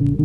Mm-hmm.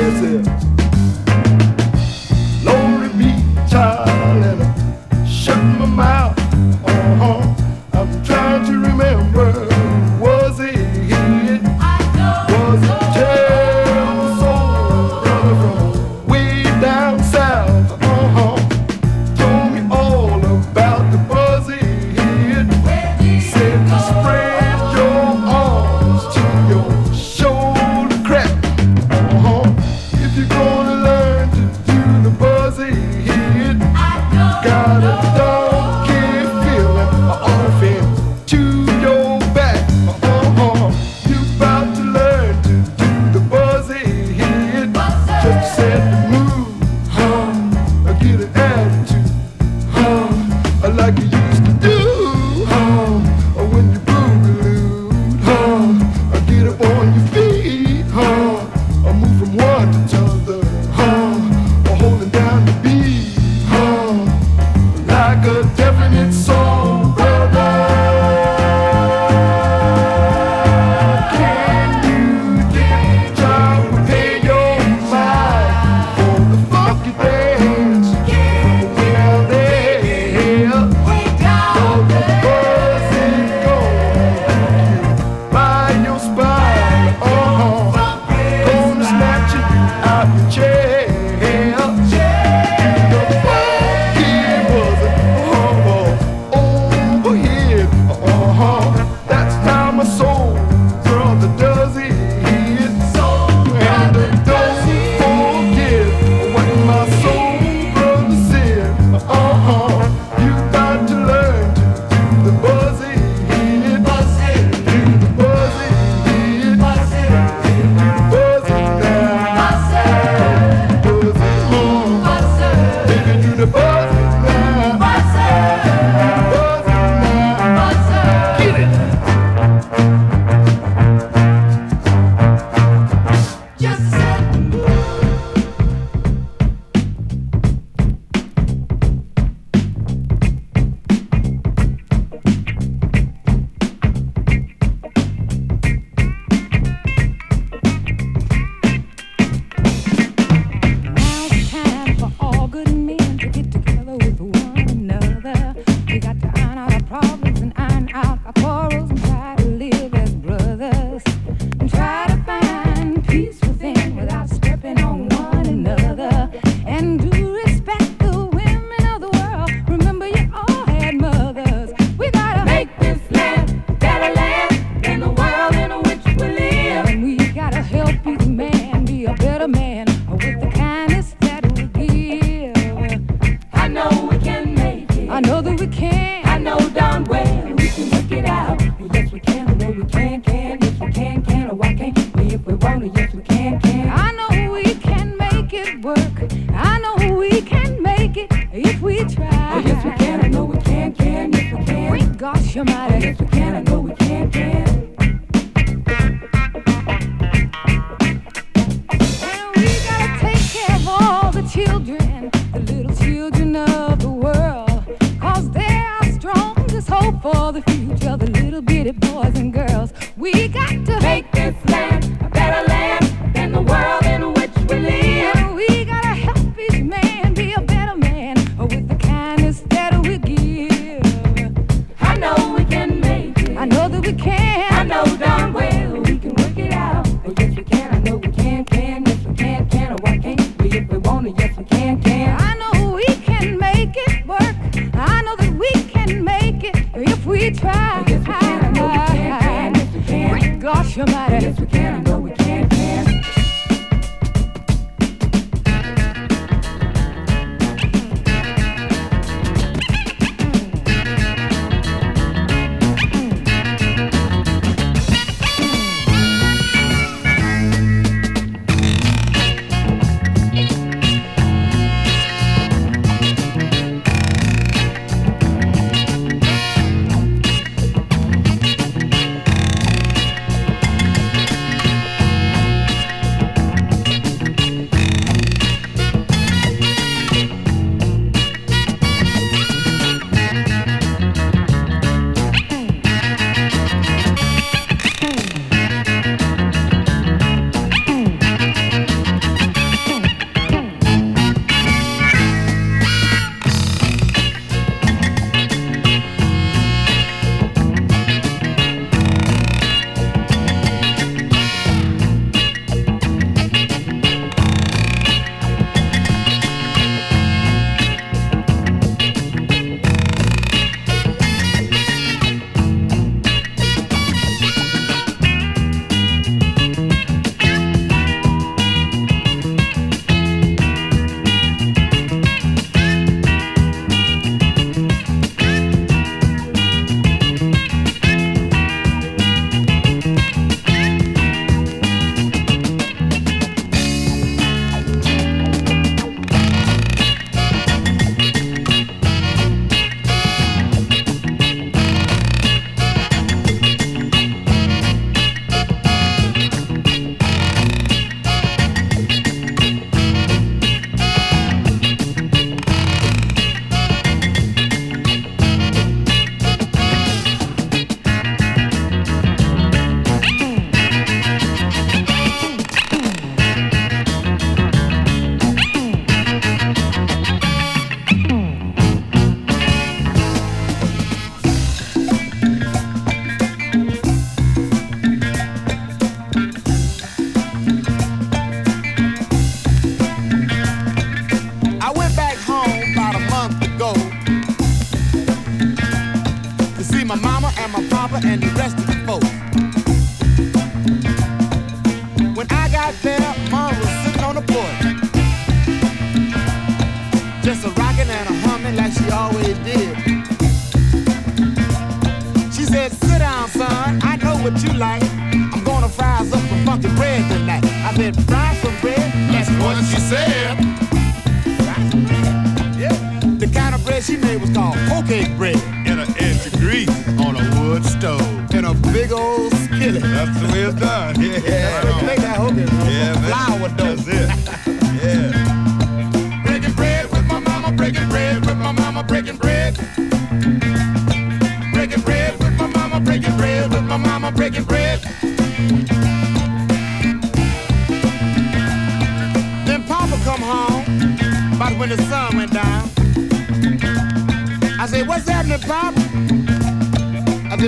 Yes, yes.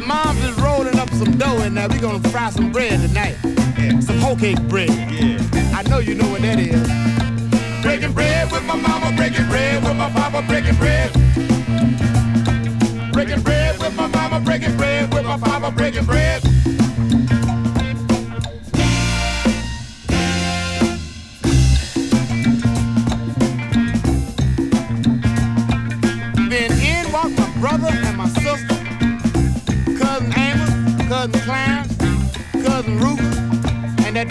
Mom's is rolling up some dough and now we gonna fry some bread tonight. Yeah. Some hoecake bread. Yeah. I know you know what that is. Breaking bread with my mama, breaking bread with my papa, breaking bread. Breaking bread with my mama, breaking bread with my papa, breaking bread.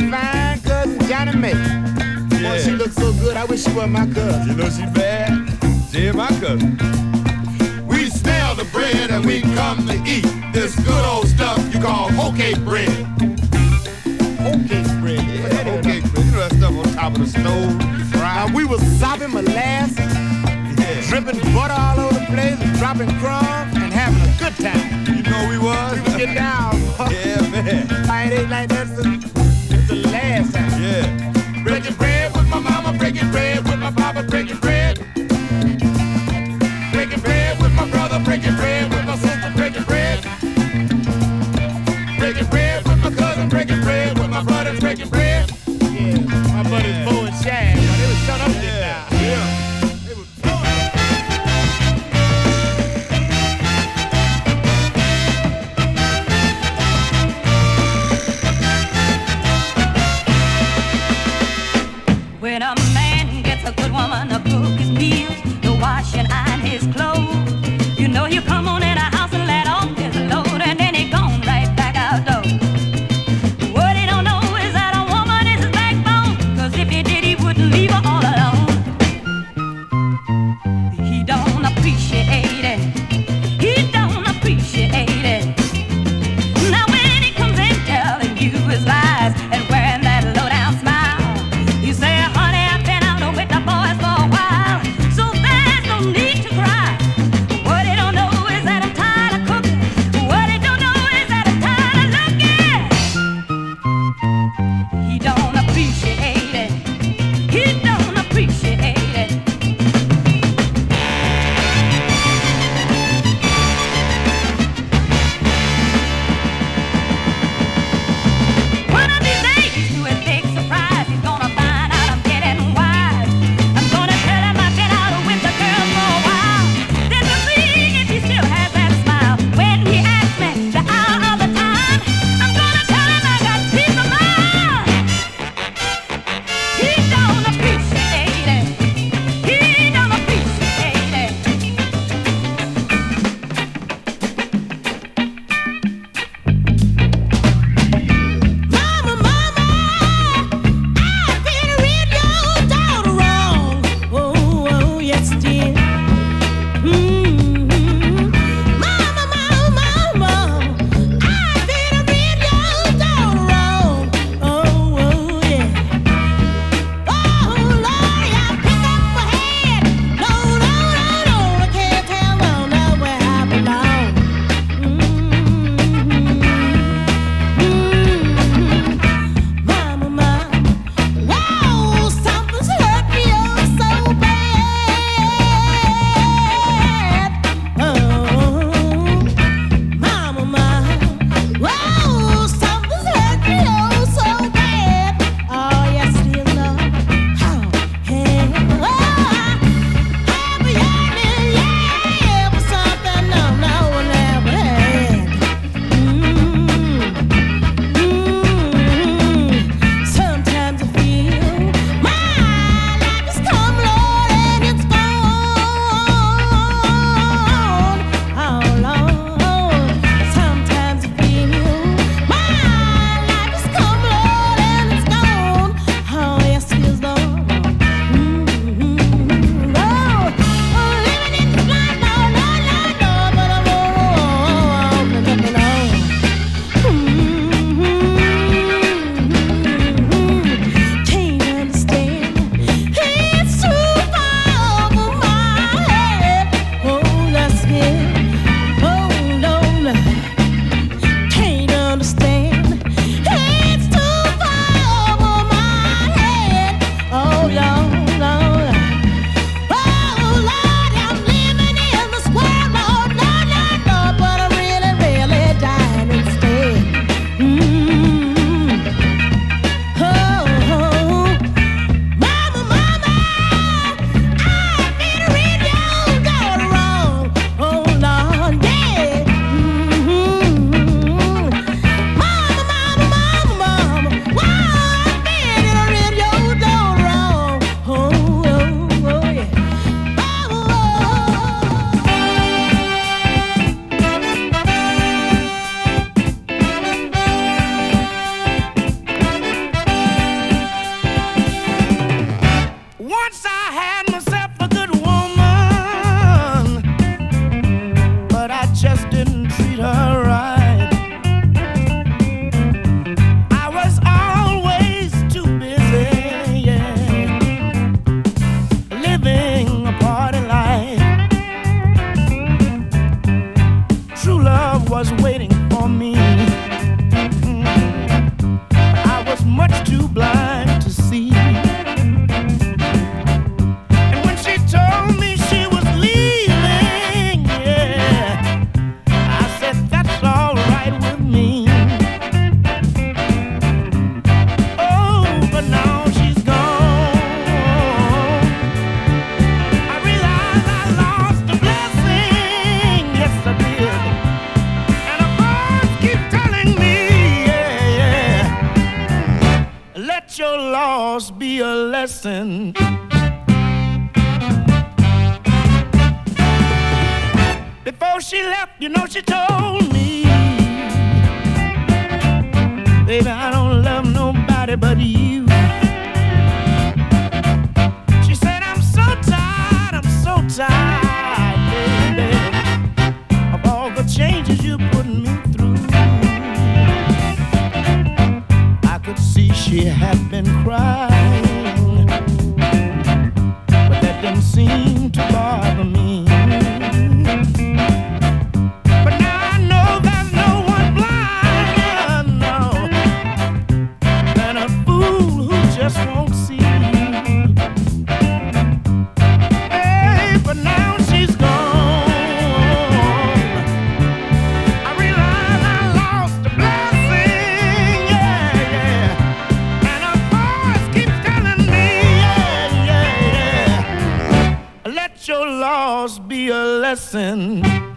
fine, cousin Johnny May. Yeah. Boy, she looks so good. I wish she were my cousin. You know she bad. She my cousin. We smell the bread and we come to eat this good old stuff you call okay bread. Okay bread. Yeah, okay bread. You know that stuff on top of the stove. Now uh, we was sopping molasses, dripping butter all over the place, dropping crumbs, and having a good time. You know we was. We was getting down. yeah, man. I ain't like that last time. Yeah. Breaking bread just didn't treat her loss be a lesson.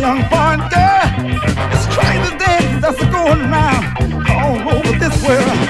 young foreign girl is crazy days that's going round all over oh, oh, this world.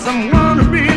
someone to be.